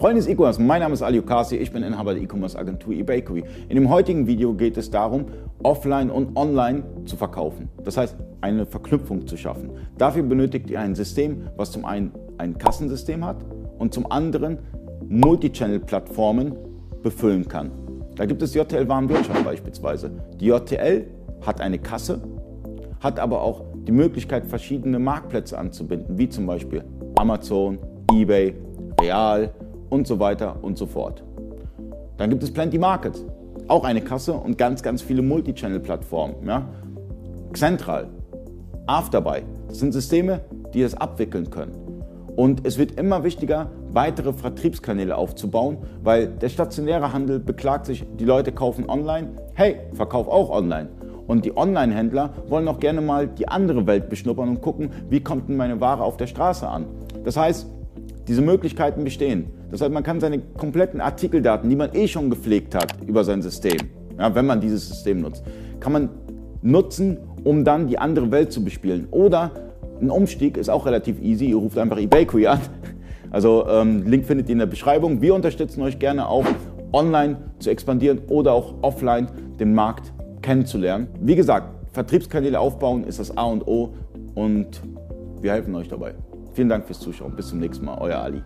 Freunde des E-Commerce, mein Name ist Ali Okasi, ich bin Inhaber der E-Commerce Agentur eBakery. In dem heutigen Video geht es darum, offline und online zu verkaufen. Das heißt, eine Verknüpfung zu schaffen. Dafür benötigt ihr ein System, was zum einen ein Kassensystem hat und zum anderen Multichannel-Plattformen befüllen kann. Da gibt es JTL Warenwirtschaft beispielsweise. Die JTL hat eine Kasse, hat aber auch die Möglichkeit, verschiedene Marktplätze anzubinden, wie zum Beispiel Amazon, eBay, Real, und so weiter und so fort. Dann gibt es Plenty Market, auch eine Kasse und ganz, ganz viele Multichannel-Plattformen. Ja? Central, Afterbuy, das sind Systeme, die das abwickeln können. Und es wird immer wichtiger, weitere Vertriebskanäle aufzubauen, weil der stationäre Handel beklagt sich, die Leute kaufen online. Hey, verkauf auch online. Und die Online-Händler wollen auch gerne mal die andere Welt beschnuppern und gucken, wie kommt denn meine Ware auf der Straße an. Das heißt, diese Möglichkeiten bestehen. Das heißt, man kann seine kompletten Artikeldaten, die man eh schon gepflegt hat über sein System, ja, wenn man dieses System nutzt, kann man nutzen, um dann die andere Welt zu bespielen. Oder ein Umstieg ist auch relativ easy. Ihr ruft einfach eBayQuery an. Also ähm, Link findet ihr in der Beschreibung. Wir unterstützen euch gerne auch online zu expandieren oder auch offline den Markt kennenzulernen. Wie gesagt, Vertriebskanäle aufbauen ist das A und O und wir helfen euch dabei. Vielen Dank fürs Zuschauen. Bis zum nächsten Mal. Euer Ali.